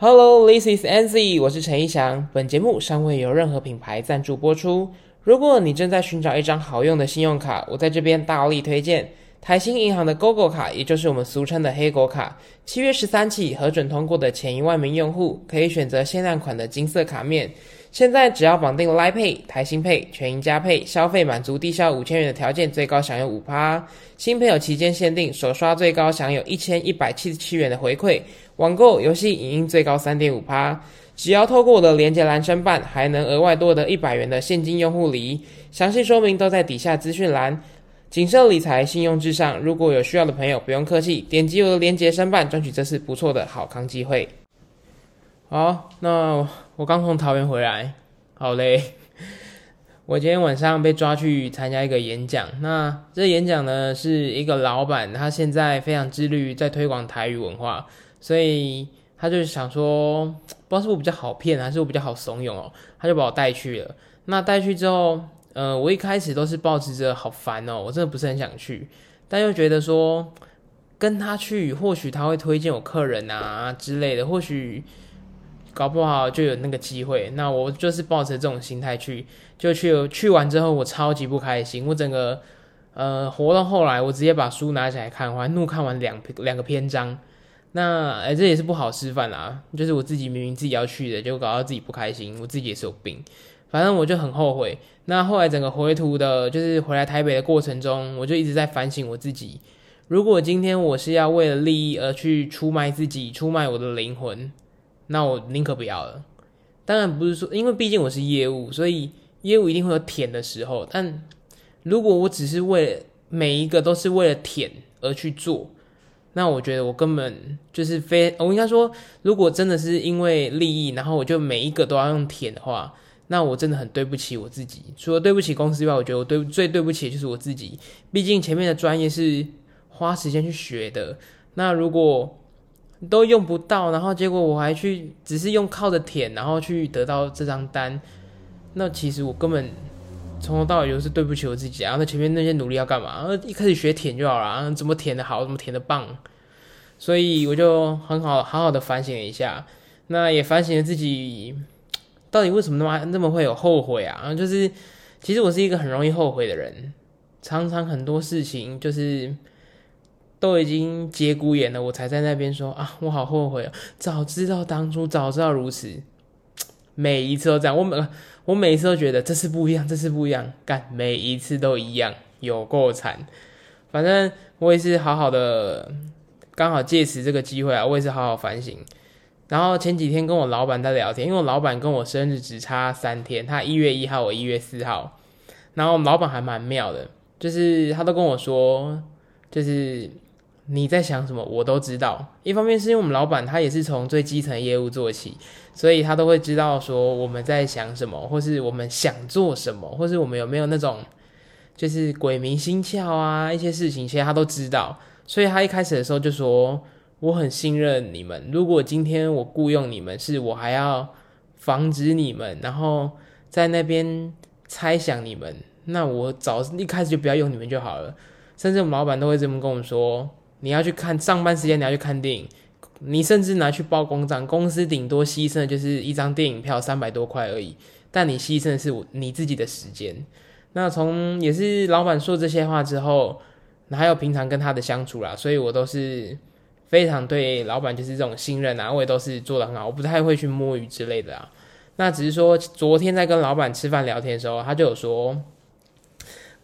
Hello, this is a n z y 我是陈一翔。本节目尚未有任何品牌赞助播出。如果你正在寻找一张好用的信用卡，我在这边大力推荐台新银行的 GoGo 卡，也就是我们俗称的黑狗卡。七月十三起核准通过的前一万名用户，可以选择限量款的金色卡面。现在只要绑定 Line Pay、台新 Pay、全银加配，消费满足低消五千元的条件，最高享有五趴。新朋友期间限定，首刷最高享有一千一百七十七元的回馈。网购游戏影音最高三点五趴。只要透过我的连接栏申办，还能额外多得一百元的现金用户礼。详细说明都在底下资讯栏。谨慎理财，信用至上。如果有需要的朋友，不用客气，点击我的连接申办，争取这次不错的好康机会。好，那我刚从桃园回来，好累。我今天晚上被抓去参加一个演讲，那这演讲呢是一个老板，他现在非常致力于在推广台语文化，所以他就想说，不知道是我比较好骗，还是我比较好怂恿哦，他就把我带去了。那带去之后，呃，我一开始都是抱持着好烦哦，我真的不是很想去，但又觉得说跟他去，或许他会推荐我客人啊之类的，或许。搞不好就有那个机会，那我就是抱着这种心态去，就去去完之后，我超级不开心，我整个呃活到后来，我直接把书拿起来看，我还怒看完两两个篇章，那哎这也是不好示范啦，就是我自己明明自己要去的，就搞到自己不开心，我自己也是有病，反正我就很后悔。那后来整个回途的，就是回来台北的过程中，我就一直在反省我自己，如果今天我是要为了利益而去出卖自己，出卖我的灵魂。那我宁可不要了。当然不是说，因为毕竟我是业务，所以业务一定会有舔的时候。但如果我只是为了每一个都是为了舔而去做，那我觉得我根本就是非我应该说，如果真的是因为利益，然后我就每一个都要用舔的话，那我真的很对不起我自己。除了对不起公司以外，我觉得我对最对不起就是我自己。毕竟前面的专业是花时间去学的。那如果都用不到，然后结果我还去，只是用靠着舔，然后去得到这张单。那其实我根本从头到尾就是对不起我自己啊！那前面那些努力要干嘛？一开始学舔就好了，怎么舔的好，怎么舔的棒。所以我就很好好好的反省了一下，那也反省了自己，到底为什么那么那么会有后悔啊？就是其实我是一个很容易后悔的人，常常很多事情就是。都已经节骨眼了，我才在那边说啊，我好后悔啊！早知道当初，早知道如此，每一次都这样。我每我每一次都觉得这次不一样，这次不一样，干每一次都一样，有够惨。反正我也是好好的，刚好借此这个机会啊，我也是好好反省。然后前几天跟我老板在聊天，因为我老板跟我生日只差三天，他一月一号，我一月四号。然后老板还蛮妙的，就是他都跟我说，就是。你在想什么，我都知道。一方面是因为我们老板他也是从最基层业务做起，所以他都会知道说我们在想什么，或是我们想做什么，或是我们有没有那种就是鬼迷心窍啊一些事情，其实他都知道。所以他一开始的时候就说我很信任你们，如果今天我雇佣你们，是我还要防止你们，然后在那边猜想你们，那我早一开始就不要用你们就好了。甚至我们老板都会这么跟我们说。你要去看上班时间，你要去看电影，你甚至拿去报公账，公司顶多牺牲的就是一张电影票三百多块而已，但你牺牲的是你自己的时间。那从也是老板说这些话之后，还有平常跟他的相处啦，所以我都是非常对老板就是这种信任啊，我也都是做的很好，我不太会去摸鱼之类的啊。那只是说昨天在跟老板吃饭聊天的时候，他就有说，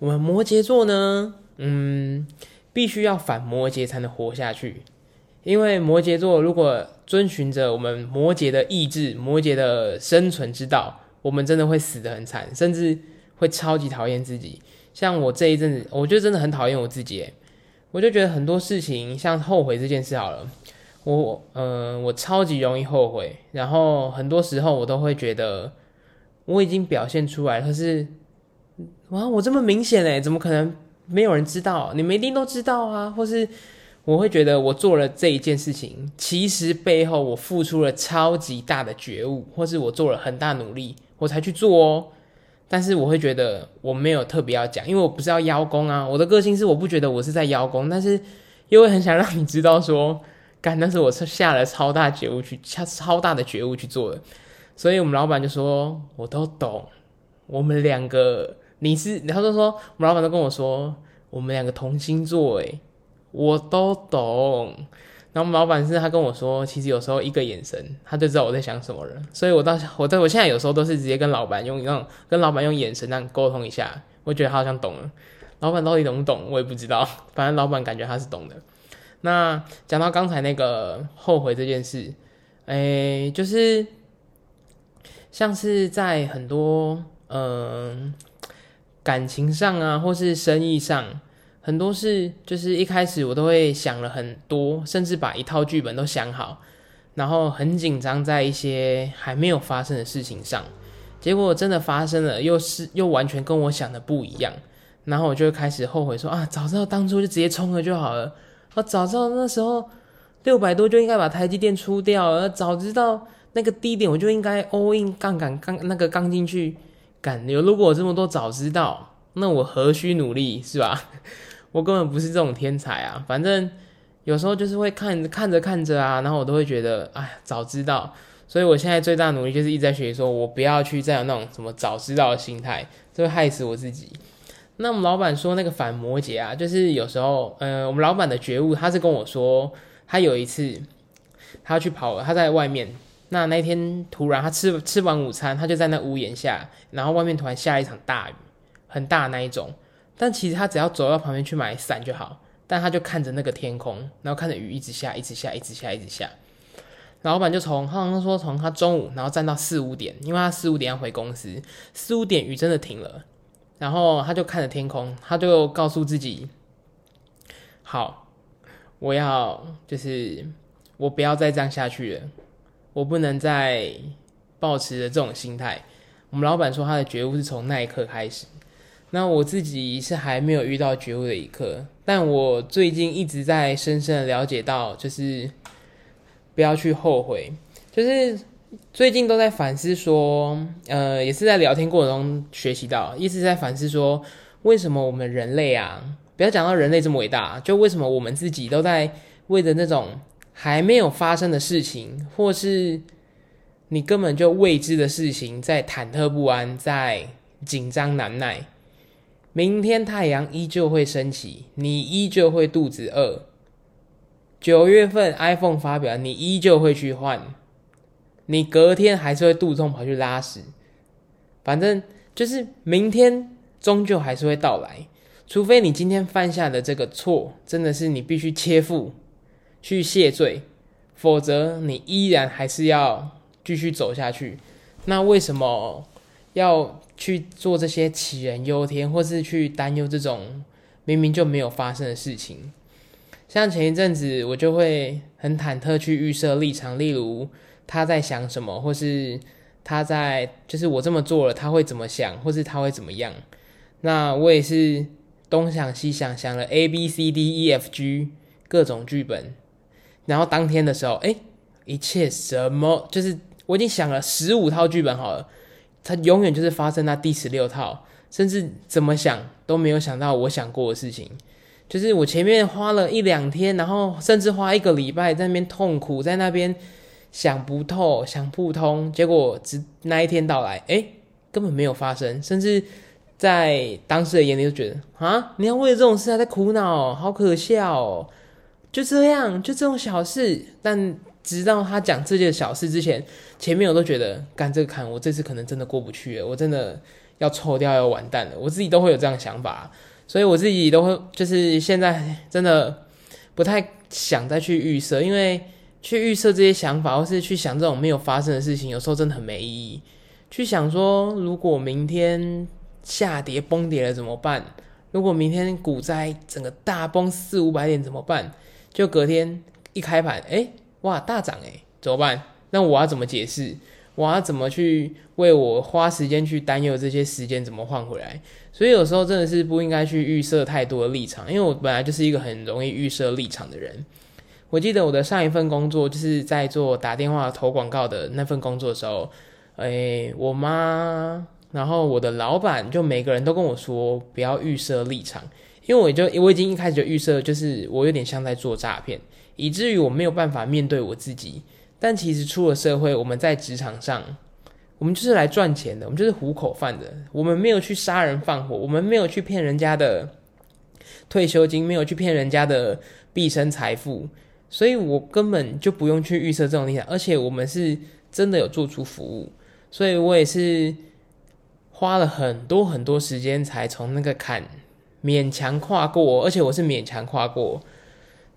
我们摩羯座呢，嗯。必须要反摩羯才能活下去，因为摩羯座如果遵循着我们摩羯的意志、摩羯的生存之道，我们真的会死得很惨，甚至会超级讨厌自己。像我这一阵子，我就真的很讨厌我自己，我就觉得很多事情，像后悔这件事好了，我嗯，我超级容易后悔，然后很多时候我都会觉得我已经表现出来，可是哇，我这么明显诶，怎么可能？没有人知道，你们一定都知道啊。或是我会觉得我做了这一件事情，其实背后我付出了超级大的觉悟，或是我做了很大努力，我才去做哦。但是我会觉得我没有特别要讲，因为我不是要邀功啊。我的个性是我不觉得我是在邀功，但是又会很想让你知道说，干，那是我是下了超大觉悟去下超大的觉悟去做的。所以我们老板就说，我都懂。我们两个，你是，他就说，我们老板都跟我说，我们两个同星座，诶，我都懂。然后我们老板是他跟我说，其实有时候一个眼神，他就知道我在想什么了。所以我到我在我现在有时候都是直接跟老板用那种跟老板用眼神那样沟通一下，我觉得他好像懂了。老板到底懂不懂，我也不知道。反正老板感觉他是懂的。那讲到刚才那个后悔这件事，诶，就是像是在很多嗯感情上啊，或是生意上。很多事就是一开始我都会想了很多，甚至把一套剧本都想好，然后很紧张在一些还没有发生的事情上，结果真的发生了，又是又完全跟我想的不一样，然后我就会开始后悔说啊，早知道当初就直接冲了就好了，我早知道那时候六百多就应该把台积电出掉了，早知道那个低点我就应该 all in 杠杆杠那个杠进去，敢有如果我这么多早知道，那我何须努力是吧？我根本不是这种天才啊！反正有时候就是会看看着看着啊，然后我都会觉得，哎，早知道。所以我现在最大努力就是一直在学习，说我不要去再有那种什么早知道的心态，这会害死我自己。那我们老板说那个反摩羯啊，就是有时候，呃，我们老板的觉悟，他是跟我说，他有一次他去跑，他在外面，那那天突然他吃吃完午餐，他就在那屋檐下，然后外面突然下一场大雨，很大那一种。但其实他只要走到旁边去买伞就好，但他就看着那个天空，然后看着雨一直下，一直下，一直下，一直下。老板就从他好像说从他中午，然后站到四五点，因为他四五点要回公司，四五点雨真的停了，然后他就看着天空，他就告诉自己：好，我要就是我不要再这样下去了，我不能再保持着这种心态。我们老板说他的觉悟是从那一刻开始。那我自己是还没有遇到觉悟的一刻，但我最近一直在深深的了解到，就是不要去后悔。就是最近都在反思说，呃，也是在聊天过程中学习到，一直在反思说，为什么我们人类啊，不要讲到人类这么伟大，就为什么我们自己都在为着那种还没有发生的事情，或是你根本就未知的事情，在忐忑不安，在紧张难耐。明天太阳依旧会升起，你依旧会肚子饿。九月份 iPhone 发表，你依旧会去换。你隔天还是会肚痛跑去拉屎。反正就是明天终究还是会到来，除非你今天犯下的这个错真的是你必须切腹去谢罪，否则你依然还是要继续走下去。那为什么要？去做这些杞人忧天，或是去担忧这种明明就没有发生的事情。像前一阵子，我就会很忐忑去预设立场，例如他在想什么，或是他在就是我这么做了，他会怎么想，或是他会怎么样。那我也是东想西想，想了 A B C D E F G 各种剧本，然后当天的时候，哎，一切什么就是我已经想了十五套剧本好了。它永远就是发生在第十六套，甚至怎么想都没有想到我想过的事情，就是我前面花了一两天，然后甚至花一个礼拜在那边痛苦，在那边想不透、想不通，结果只那一天到来，哎，根本没有发生，甚至在当时的眼里就觉得啊，你要为了这种事还在苦恼，好可笑，就这样，就这种小事，但。直到他讲这件小事之前，前面我都觉得干这个坎，我这次可能真的过不去，我真的要抽掉，要完蛋了。我自己都会有这样想法，所以我自己都会就是现在真的不太想再去预设，因为去预设这些想法，或是去想这种没有发生的事情，有时候真的很没意义。去想说，如果明天下跌崩跌了怎么办？如果明天股灾整个大崩四五百点怎么办？就隔天一开盘，哎。哇，大涨诶，怎么办？那我要怎么解释？我要怎么去为我花时间去担忧这些时间怎么换回来？所以有时候真的是不应该去预设太多的立场，因为我本来就是一个很容易预设立场的人。我记得我的上一份工作就是在做打电话投广告的那份工作的时候，诶，我妈，然后我的老板就每个人都跟我说不要预设立场，因为我就我已经一开始就预设，就是我有点像在做诈骗。以至于我没有办法面对我自己。但其实出了社会，我们在职场上，我们就是来赚钱的，我们就是糊口饭的。我们没有去杀人放火，我们没有去骗人家的退休金，没有去骗人家的毕生财富，所以我根本就不用去预设这种立场。而且我们是真的有做出服务，所以我也是花了很多很多时间才从那个坎勉强跨过，而且我是勉强跨过。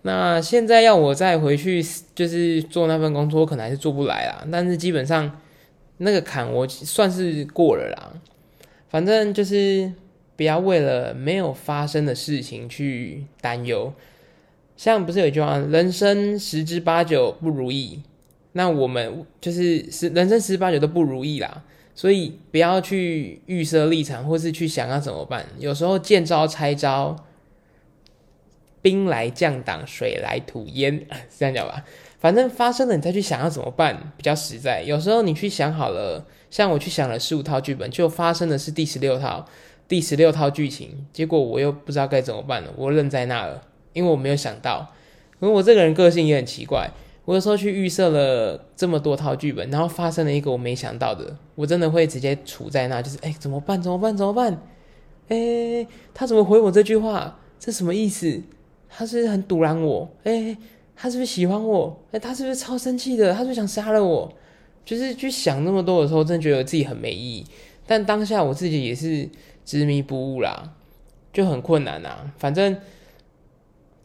那现在要我再回去，就是做那份工作，可能还是做不来啦。但是基本上那个坎我算是过了啦。反正就是不要为了没有发生的事情去担忧。像不是有一句话，人生十之八九不如意。那我们就是是人生十之八九都不如意啦。所以不要去预设立场，或是去想要怎么办。有时候见招拆招。兵来将挡，水来土掩，这样讲吧？反正发生了，你再去想要怎么办比较实在。有时候你去想好了，像我去想了十五套剧本，就发生的是第十六套，第十六套剧情，结果我又不知道该怎么办了，我愣在那了，因为我没有想到。因为我这个人个性也很奇怪，我有时候去预设了这么多套剧本，然后发生了一个我没想到的，我真的会直接处在那，就是哎，怎么办？怎么办？怎么办？哎，他怎么回我这句话？这什么意思？他是不是很堵拦我？哎，他是不是喜欢我？哎，他是不是超生气的？他是不是想杀了我？就是去想那么多的时候，真的觉得自己很没意义。但当下我自己也是执迷不悟啦，就很困难啊。反正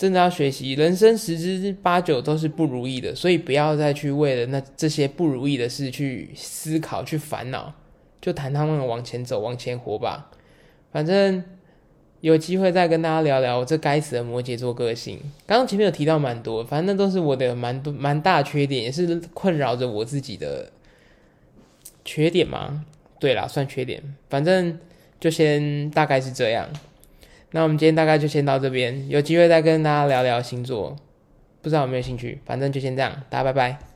真的要学习，人生十之八九都是不如意的，所以不要再去为了那这些不如意的事去思考、去烦恼，就谈他们往前走、往前活吧。反正。有机会再跟大家聊聊这该死的摩羯座个性。刚刚前面有提到蛮多，反正都是我的蛮多蛮大缺点，也是困扰着我自己的缺点吗？对啦，算缺点。反正就先大概是这样。那我们今天大概就先到这边，有机会再跟大家聊聊星座，不知道有没有兴趣？反正就先这样，大家拜拜。